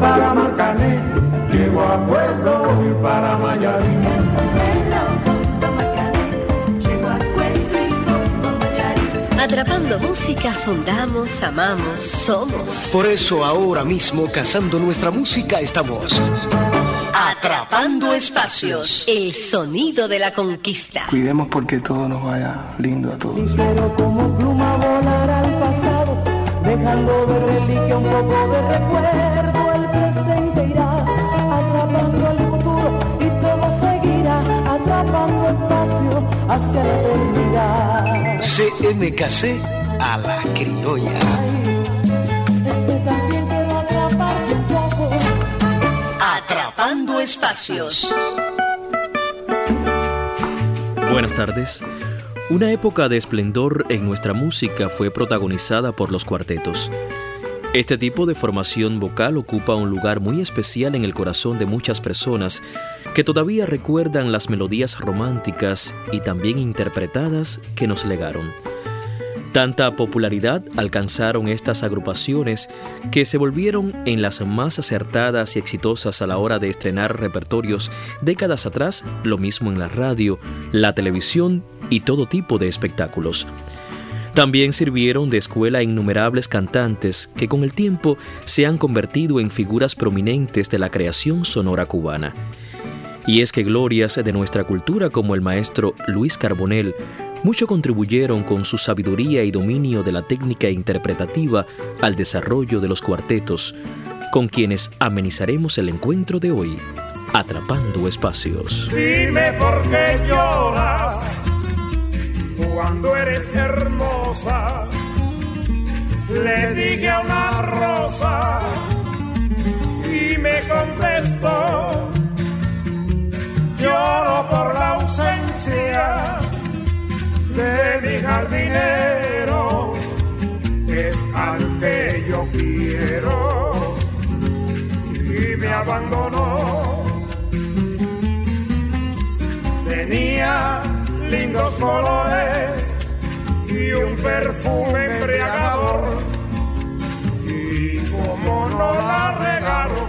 Para a para Atrapando música, fundamos, amamos, somos. Por eso ahora mismo, cazando nuestra música, estamos Atrapando espacios, el sonido de la conquista. Cuidemos porque todo nos vaya lindo a todos. Pero como pluma volar al pasado, dejando de reliquia un poco de recuerdo, el presente irá atrapando el futuro y todo seguirá atrapando espacio hacia la eternidad. CMKC a la criolla. Atrapando espacios. Buenas tardes. Una época de esplendor en nuestra música fue protagonizada por los cuartetos. Este tipo de formación vocal ocupa un lugar muy especial en el corazón de muchas personas que todavía recuerdan las melodías románticas y también interpretadas que nos legaron. Tanta popularidad alcanzaron estas agrupaciones que se volvieron en las más acertadas y exitosas a la hora de estrenar repertorios décadas atrás, lo mismo en la radio, la televisión y todo tipo de espectáculos. También sirvieron de escuela a innumerables cantantes que con el tiempo se han convertido en figuras prominentes de la creación sonora cubana. Y es que glorias de nuestra cultura como el maestro Luis Carbonell mucho contribuyeron con su sabiduría y dominio de la técnica interpretativa al desarrollo de los cuartetos, con quienes amenizaremos el encuentro de hoy, atrapando espacios. Dime por qué lloras cuando eres hermosa. Le dije a una rosa y me contestó, lloro por la ausencia de mi jardinero es al que yo quiero y me abandonó. Tenía lindos colores y un perfume embriagador y como no la regaron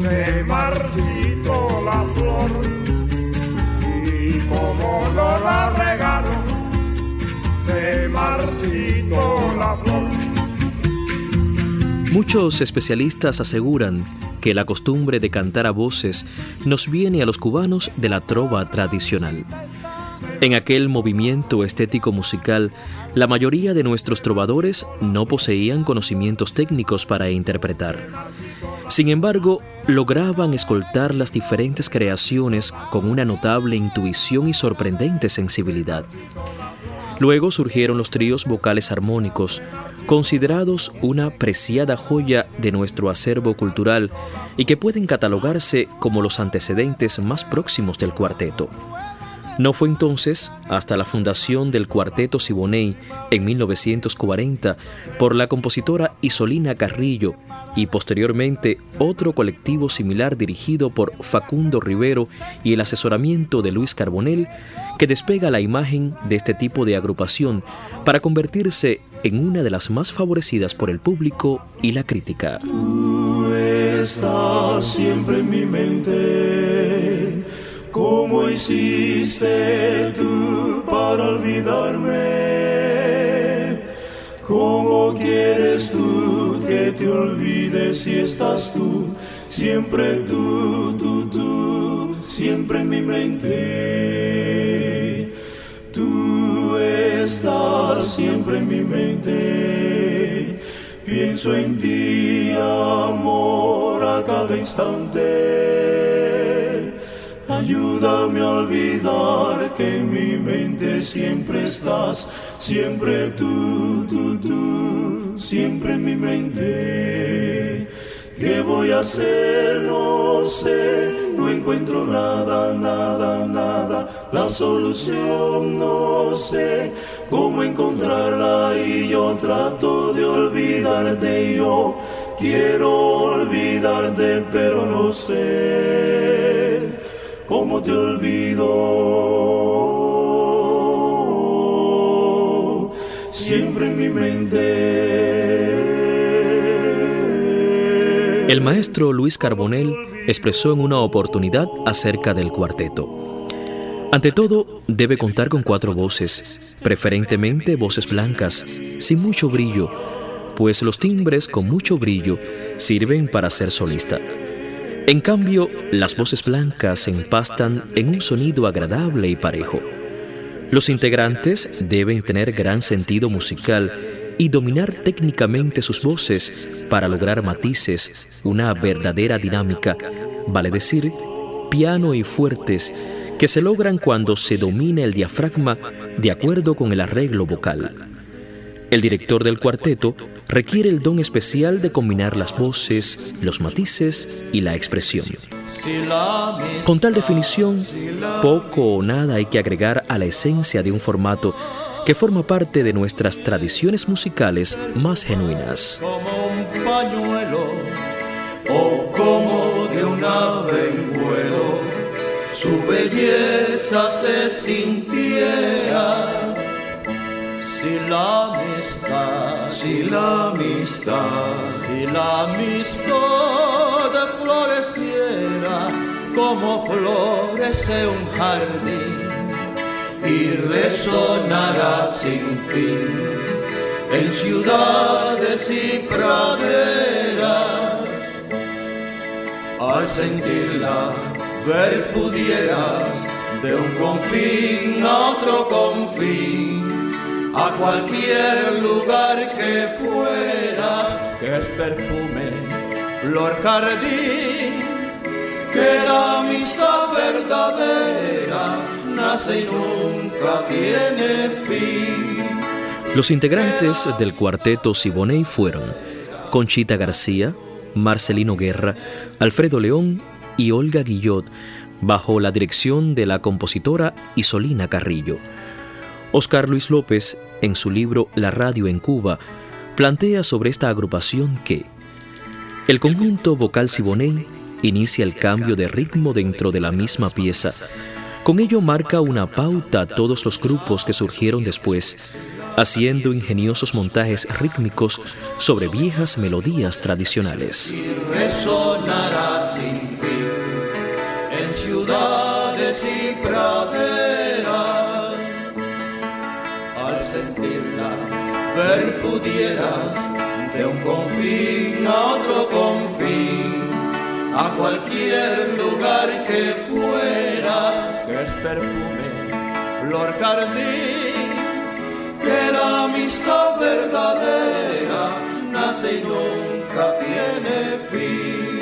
se marchitó la flor como no la regaron, se marchitó la flor. Muchos especialistas aseguran que la costumbre de cantar a voces nos viene a los cubanos de la trova tradicional. En aquel movimiento estético musical, la mayoría de nuestros trovadores no poseían conocimientos técnicos para interpretar. Sin embargo, lograban escoltar las diferentes creaciones con una notable intuición y sorprendente sensibilidad. Luego surgieron los tríos vocales armónicos, considerados una preciada joya de nuestro acervo cultural y que pueden catalogarse como los antecedentes más próximos del cuarteto. No fue entonces hasta la fundación del Cuarteto Siboney en 1940 por la compositora Isolina Carrillo y posteriormente otro colectivo similar dirigido por Facundo Rivero y el asesoramiento de Luis Carbonell que despega la imagen de este tipo de agrupación para convertirse en una de las más favorecidas por el público y la crítica. Tú estás siempre en mi mente ¿Cómo hiciste tú para olvidarme? ¿Cómo quieres tú que te olvides si estás tú? Siempre tú, tú, tú, siempre en mi mente. Tú estás siempre en mi mente. Pienso en ti, amor, a cada instante Ayúdame a olvidar que en mi mente siempre estás, siempre tú, tú, tú, siempre en mi mente. ¿Qué voy a hacer? No sé, no encuentro nada, nada, nada. La solución no sé cómo encontrarla y yo trato de olvidarte yo quiero olvidarte, pero no sé cómo te olvido. Siempre en mi mente el maestro Luis Carbonell expresó en una oportunidad acerca del cuarteto. Ante todo, debe contar con cuatro voces, preferentemente voces blancas, sin mucho brillo, pues los timbres con mucho brillo sirven para ser solista. En cambio, las voces blancas se empastan en un sonido agradable y parejo. Los integrantes deben tener gran sentido musical y dominar técnicamente sus voces para lograr matices, una verdadera dinámica, vale decir, piano y fuertes, que se logran cuando se domina el diafragma de acuerdo con el arreglo vocal. El director del cuarteto requiere el don especial de combinar las voces, los matices y la expresión. Con tal definición, poco o nada hay que agregar a la esencia de un formato que forma parte de nuestras tradiciones musicales más genuinas. Como un pañuelo o como de un ave en vuelo, su belleza se sintiera. Si la amistad, si la amistad, si la amistad floreciera como florece un jardín y resonará sin fin en ciudades y praderas. Al sentirla, ver pudieras de un confín a otro confín, a cualquier lugar que fueras, que es perfume, flor jardín, que la amistad verdadera nace y nunca tiene fin. Los integrantes del cuarteto Siboney fueron Conchita García, Marcelino Guerra, Alfredo León y Olga Guillot, bajo la dirección de la compositora Isolina Carrillo. Oscar Luis López, en su libro La radio en Cuba, plantea sobre esta agrupación que el conjunto vocal Siboney inicia el cambio de ritmo dentro de la misma pieza, con ello marca una pauta a todos los grupos que surgieron después, haciendo ingeniosos montajes rítmicos sobre viejas melodías tradicionales. ciudades y. ver pudieras de un confín a otro confín, a cualquier lugar que fueras que es perfume, flor jardín, que la amistad verdadera nace y nunca tiene fin,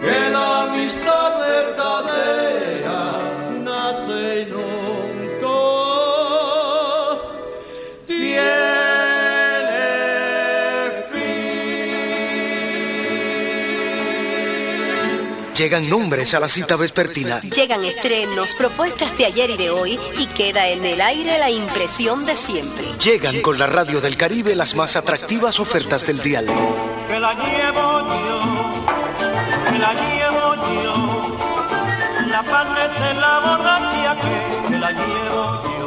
que la amistad verdadera Llegan nombres a la cita vespertina. Llegan estrenos, propuestas de ayer y de hoy y queda en el aire la impresión de siempre. Llegan con la radio del Caribe las más atractivas ofertas del dial. Que la llevo yo, que la llevo yo, la parte de la borracha que, que la llevo yo.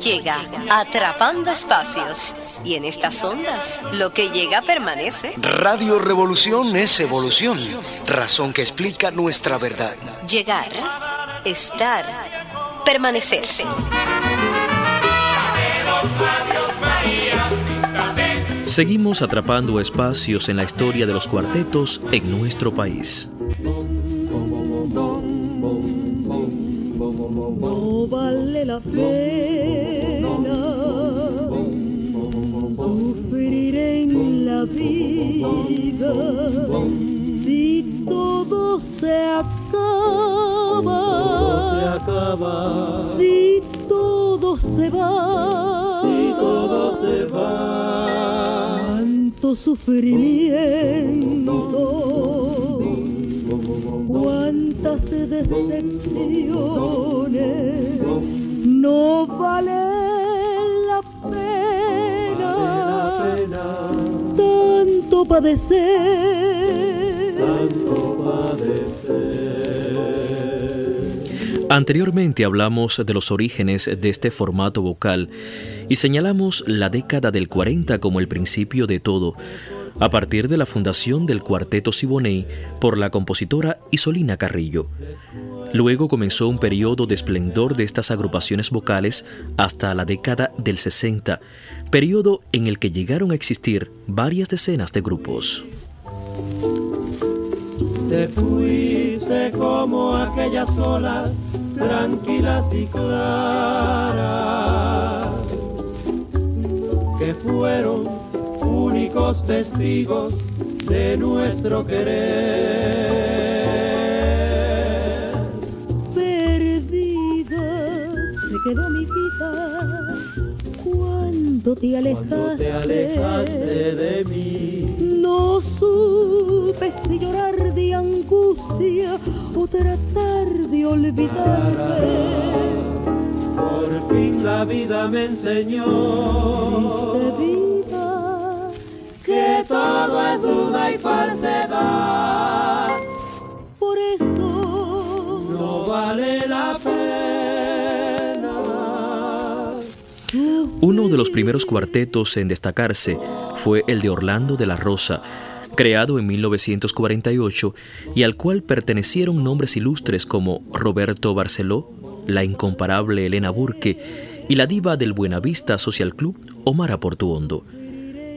Llega atrapando espacios y en estas ondas lo que llega permanece. Radio Revolución es evolución, razón que explica nuestra verdad. Llegar, estar, permanecerse. Seguimos atrapando espacios en la historia de los cuartetos en nuestro país. No vale la pena sufrir en la vida si todo se acaba, si todo se va, si todo se va. cuánto sufrimiento, cuántas decepciones, no vale la pena, tanto padecer. Tanto padecer. Anteriormente hablamos de los orígenes de este formato vocal y señalamos la década del 40 como el principio de todo, a partir de la fundación del Cuarteto Siboney por la compositora Isolina Carrillo. Luego comenzó un periodo de esplendor de estas agrupaciones vocales hasta la década del 60, periodo en el que llegaron a existir varias decenas de grupos. Te fuiste como aquellas olas tranquilas y claras que fueron únicos testigos de nuestro querer. Perdida se quedó mi vida cuando te alejaste, te alejaste de mí. No supe si llorar de angustia o tratar de olvidarte. Por fin la vida me enseñó Uno de los primeros cuartetos en destacarse fue el de Orlando de la Rosa, creado en 1948 y al cual pertenecieron nombres ilustres como Roberto Barceló, la incomparable Elena Burke y la diva del Buenavista Social Club, Omar Portuondo.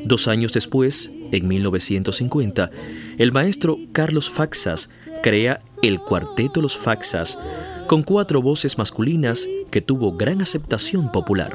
Dos años después, en 1950, el maestro Carlos Faxas crea el Cuarteto Los Faxas, con cuatro voces masculinas que tuvo gran aceptación popular.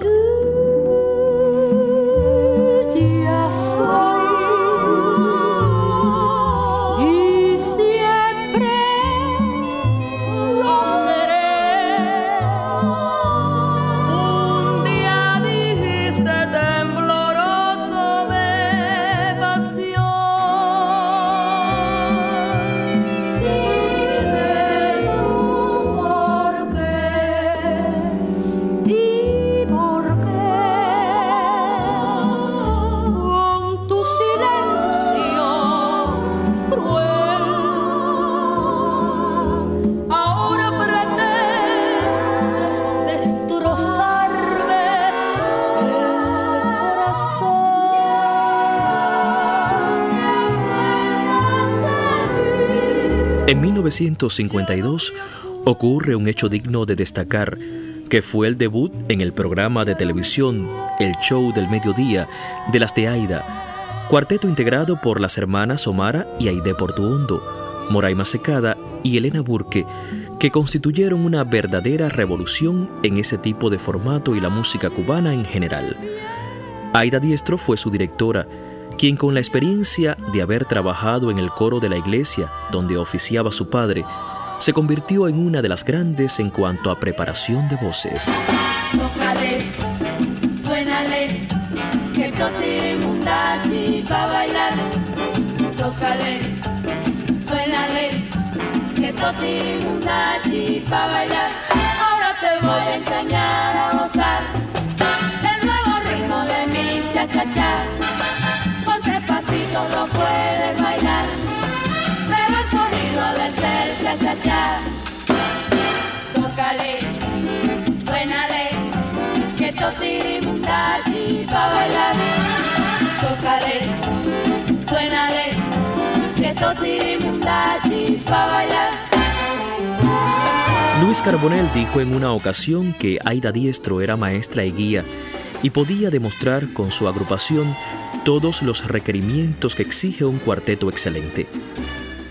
1952 ocurre un hecho digno de destacar, que fue el debut en el programa de televisión El Show del Mediodía de las de Aida, cuarteto integrado por las hermanas Omara y Aide Portuondo, Moraima Secada y Elena Burke, que constituyeron una verdadera revolución en ese tipo de formato y la música cubana en general. Aida Diestro fue su directora, quien con la experiencia de haber trabajado en el coro de la iglesia donde oficiaba su padre, se convirtió en una de las grandes en cuanto a preparación de voces. Tócale, suénale, que mundachi pa' bailar. Tócale, suénale, que mundachi pa' bailar. Ahora te voy a enseñar a gozar el nuevo ritmo de mi cha-cha-cha lo cha cha suénale, que bailar. Suénale, que bailar. Luis Carbonell dijo en una ocasión que Aida Diestro era maestra y guía y podía demostrar con su agrupación todos los requerimientos que exige un cuarteto excelente.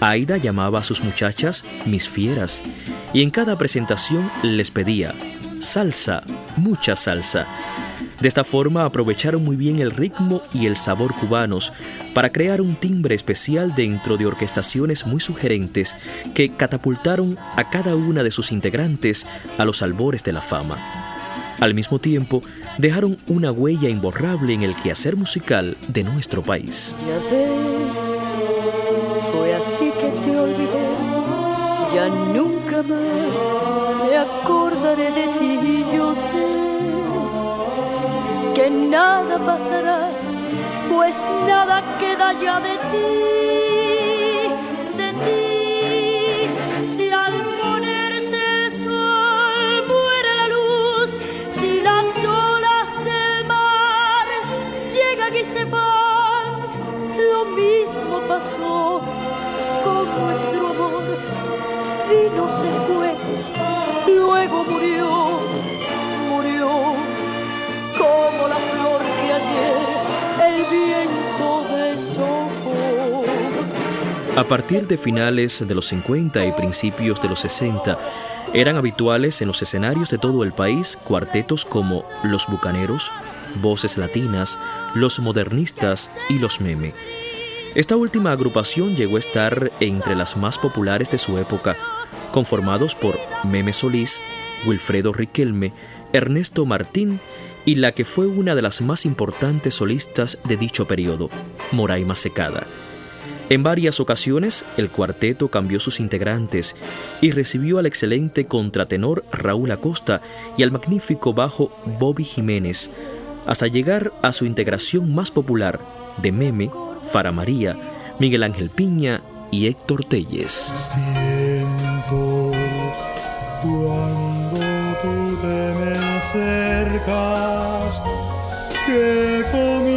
Aida llamaba a sus muchachas mis fieras y en cada presentación les pedía salsa, mucha salsa. De esta forma aprovecharon muy bien el ritmo y el sabor cubanos para crear un timbre especial dentro de orquestaciones muy sugerentes que catapultaron a cada una de sus integrantes a los albores de la fama. Al mismo tiempo, dejaron una huella imborrable en el quehacer musical de nuestro país. Me acordaré de ti, yo sé que nada pasará, pues nada queda ya de ti, partir de finales de los 50 y principios de los 60, eran habituales en los escenarios de todo el país cuartetos como Los Bucaneros, Voces Latinas, Los Modernistas y Los Meme. Esta última agrupación llegó a estar entre las más populares de su época, conformados por Meme Solís, Wilfredo Riquelme, Ernesto Martín y la que fue una de las más importantes solistas de dicho periodo, Moraima Secada. En varias ocasiones, el cuarteto cambió sus integrantes y recibió al excelente contratenor Raúl Acosta y al magnífico bajo Bobby Jiménez, hasta llegar a su integración más popular de Meme, Fara María, Miguel Ángel Piña y Héctor Telles. Cuando tú te me acercas que comienza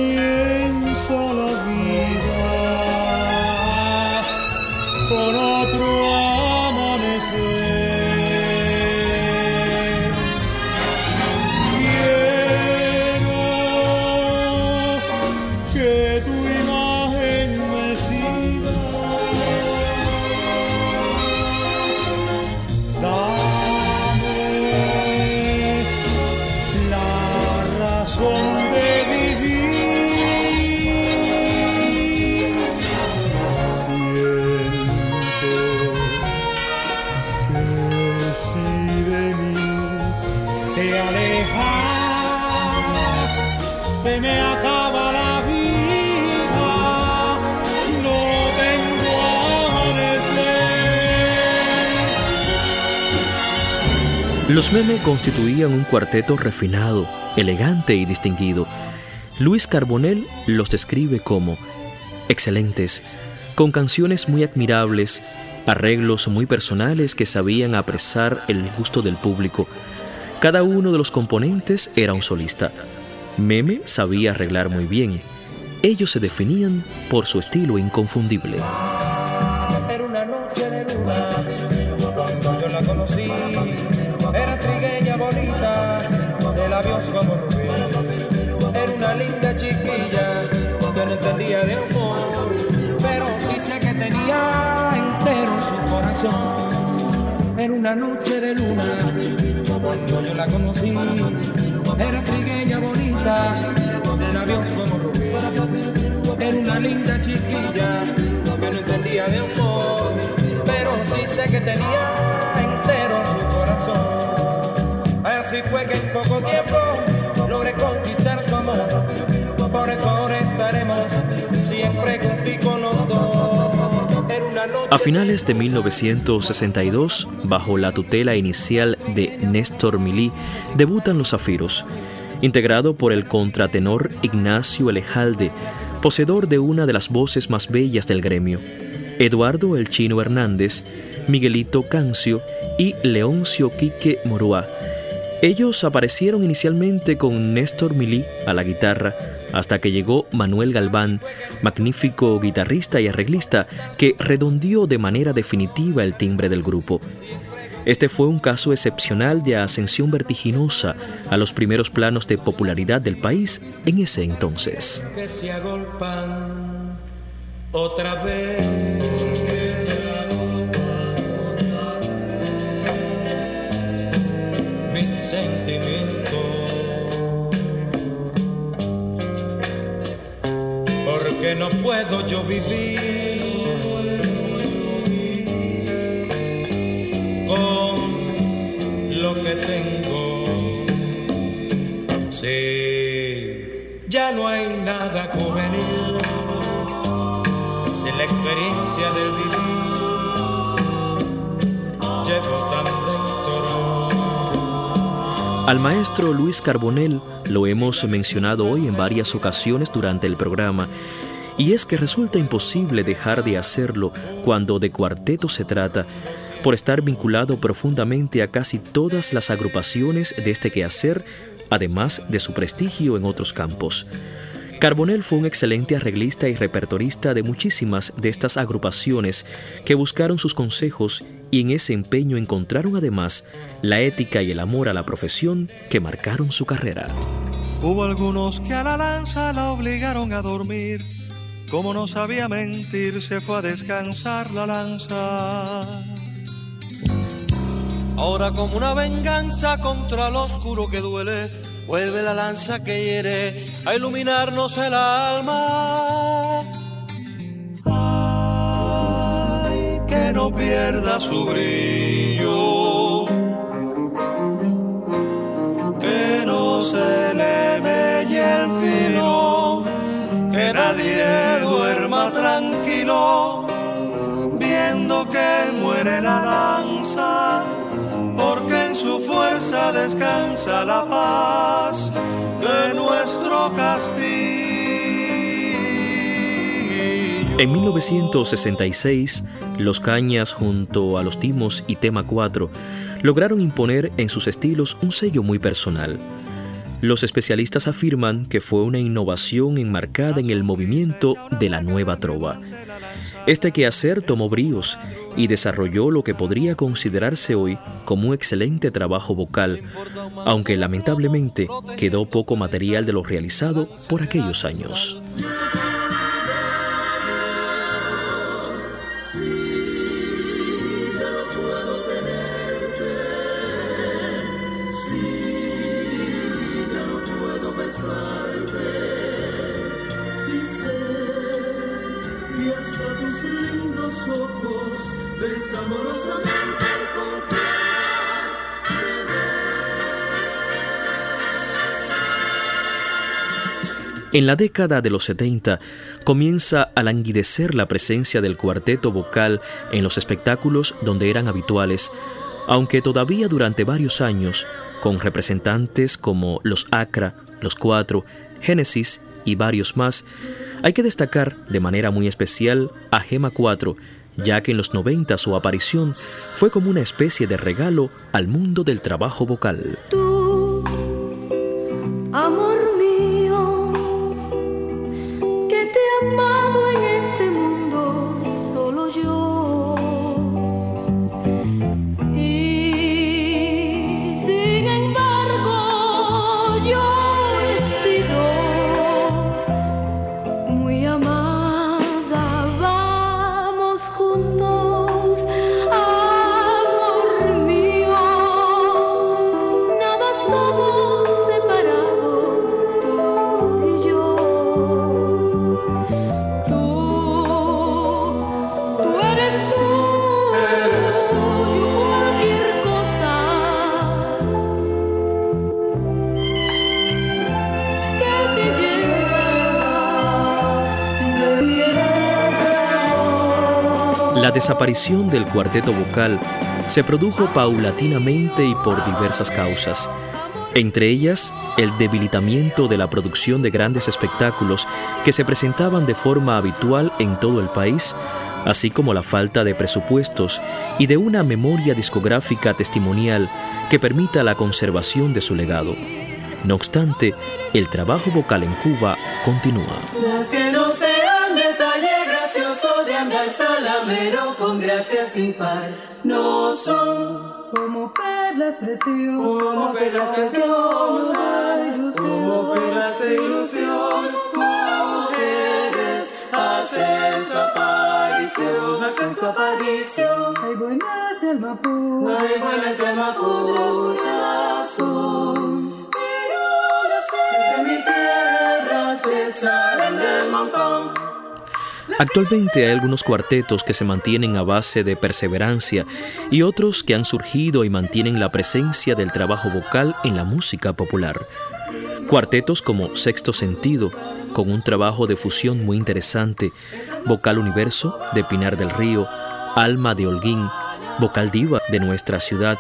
Los Meme constituían un cuarteto refinado, elegante y distinguido. Luis Carbonell los describe como excelentes, con canciones muy admirables, arreglos muy personales que sabían apresar el gusto del público. Cada uno de los componentes era un solista. Meme sabía arreglar muy bien. Ellos se definían por su estilo inconfundible. Que no entendía de amor, pero sí sé que tenía entero su corazón. Era una noche de luna cuando yo la conocí. Era trigueña bonita, de labios como rubí. Era una linda chiquilla que no entendía de amor, pero sí sé que tenía entero su corazón. Así fue que en poco tiempo logré conquistar su amor. A finales de 1962, bajo la tutela inicial de Néstor Milí, debutan Los Zafiros, integrado por el contratenor Ignacio Elejalde, poseedor de una de las voces más bellas del gremio, Eduardo El Chino Hernández, Miguelito Cancio y Leoncio Quique Morúa. Ellos aparecieron inicialmente con Néstor Milí a la guitarra, hasta que llegó Manuel Galván, magnífico guitarrista y arreglista que redondeó de manera definitiva el timbre del grupo. Este fue un caso excepcional de ascensión vertiginosa a los primeros planos de popularidad del país en ese entonces. otra vez. mis sentimientos. Porque no puedo yo vivir con lo que tengo. Sí, ya no hay nada juvenil sin la experiencia del vivir. Llevo también al maestro Luis Carbonell lo hemos mencionado hoy en varias ocasiones durante el programa, y es que resulta imposible dejar de hacerlo cuando de cuarteto se trata, por estar vinculado profundamente a casi todas las agrupaciones de este quehacer, además de su prestigio en otros campos. Carbonell fue un excelente arreglista y repertorista de muchísimas de estas agrupaciones que buscaron sus consejos y en ese empeño encontraron además la ética y el amor a la profesión que marcaron su carrera. Hubo algunos que a la lanza la obligaron a dormir. Como no sabía mentir, se fue a descansar la lanza. Ahora como una venganza contra lo oscuro que duele, vuelve la lanza que hiere a iluminarnos el alma. Ay, que no pierda su brillo, descansa la paz de nuestro castillo. En 1966, Los Cañas junto a Los Timos y Tema 4 lograron imponer en sus estilos un sello muy personal. Los especialistas afirman que fue una innovación enmarcada en el movimiento de la nueva trova. Este quehacer tomó bríos y desarrolló lo que podría considerarse hoy como un excelente trabajo vocal, aunque lamentablemente quedó poco material de lo realizado por aquellos años. En la década de los 70 comienza a languidecer la presencia del cuarteto vocal en los espectáculos donde eran habituales, aunque todavía durante varios años, con representantes como los Acra, los Cuatro, Génesis y varios más, hay que destacar de manera muy especial a Gema 4, ya que en los 90 su aparición fue como una especie de regalo al mundo del trabajo vocal. Desaparición del cuarteto vocal se produjo paulatinamente y por diversas causas, entre ellas el debilitamiento de la producción de grandes espectáculos que se presentaban de forma habitual en todo el país, así como la falta de presupuestos y de una memoria discográfica testimonial que permita la conservación de su legado. No obstante, el trabajo vocal en Cuba continúa. De andar salamero con gracia sin par, no son como perlas preciosas, como perlas preciosas, como perlas de ilusión, mujeres hacen su aparición, hacen su aparición. Hay buenas el Mapú, Hay buenas de Mapulas son, pero las de mi tierra se salen del montón. Actualmente hay algunos cuartetos que se mantienen a base de perseverancia y otros que han surgido y mantienen la presencia del trabajo vocal en la música popular. Cuartetos como Sexto Sentido, con un trabajo de fusión muy interesante, Vocal Universo de Pinar del Río, Alma de Holguín, Vocal Diva de nuestra ciudad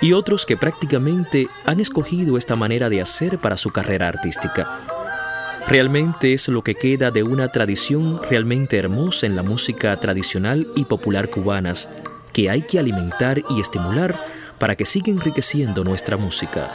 y otros que prácticamente han escogido esta manera de hacer para su carrera artística. Realmente es lo que queda de una tradición realmente hermosa en la música tradicional y popular cubanas, que hay que alimentar y estimular para que siga enriqueciendo nuestra música.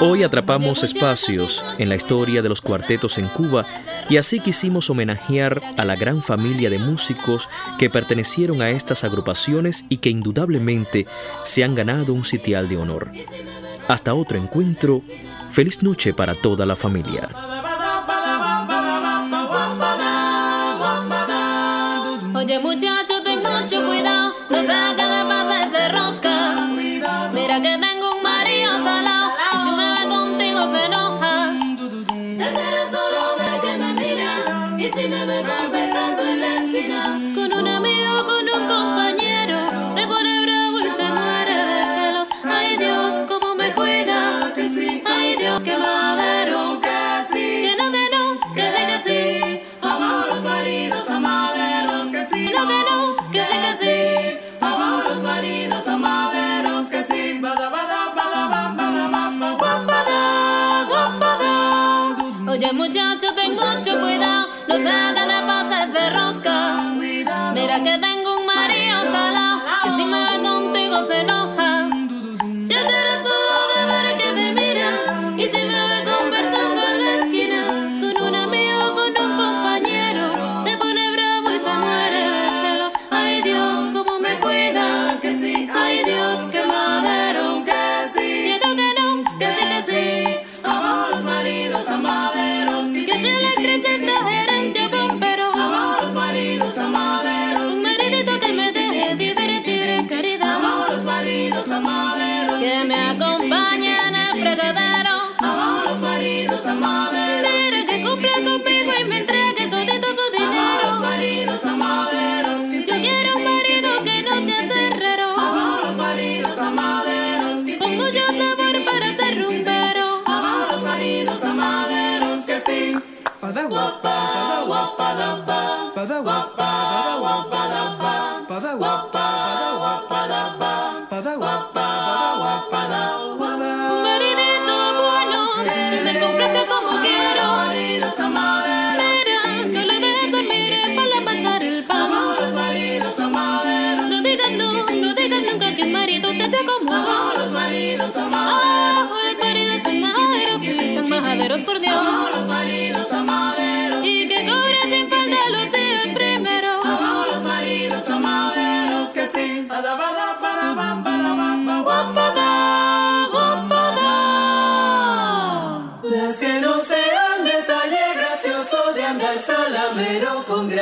Hoy atrapamos espacios en la historia de los cuartetos en Cuba y así quisimos homenajear a la gran familia de músicos que pertenecieron a estas agrupaciones y que indudablemente se han ganado un sitial de honor. Hasta otro encuentro, feliz noche para toda la familia. Muchacho, ten mucho cuidado, no se haga de pasarse rosca. Mira que tengo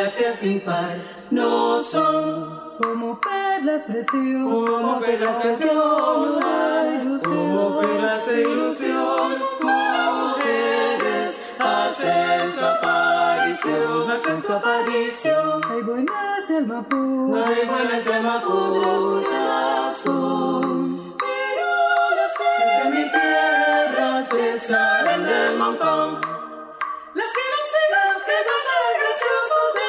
gracia sin par, no son Como perlas preciosas, como perlas preciosas, como perlas de ilusión, mujeres hacen su aparición, hacen su aparición. Hay buenas el mapú, Hay buenas de Mapulas son, las de mi tierra se salen del montón. Las que no se las que no son graciosos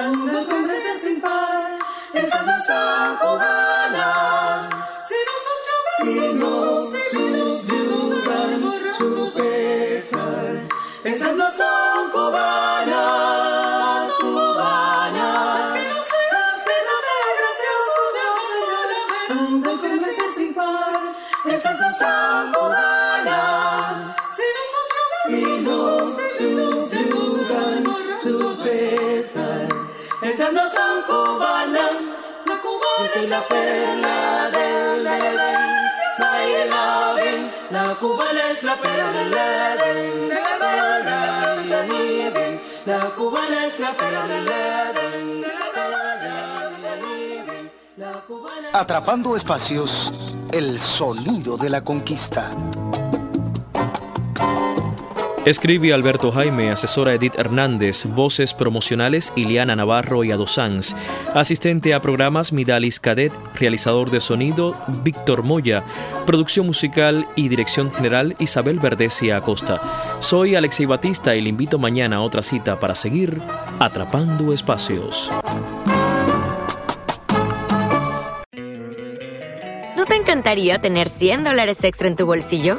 de andando con gracia sin par. Cubanas, si no son si no, si nos yugan borrando pesar. Esas no son cubanas, no son cubanas. Las que no se las que no son graciosos de andando con gracia sin par. Esas no son cubanas, Esas no son cubanas, la cubana es la perla del Edén. Ahí la ven, la cubana es la perla del Edén. De la cubana es la perla del Edén. De la corona se viven, la cubana Atrapando espacios, el sonido de la conquista. Escribe Alberto Jaime, asesora Edith Hernández, voces promocionales Iliana Navarro y Adosanz, asistente a programas Midalis Cadet, realizador de sonido Víctor Moya, producción musical y dirección general Isabel Verdesia Acosta. Soy Alexei Batista y le invito mañana a otra cita para seguir atrapando espacios. ¿No te encantaría tener 100 dólares extra en tu bolsillo?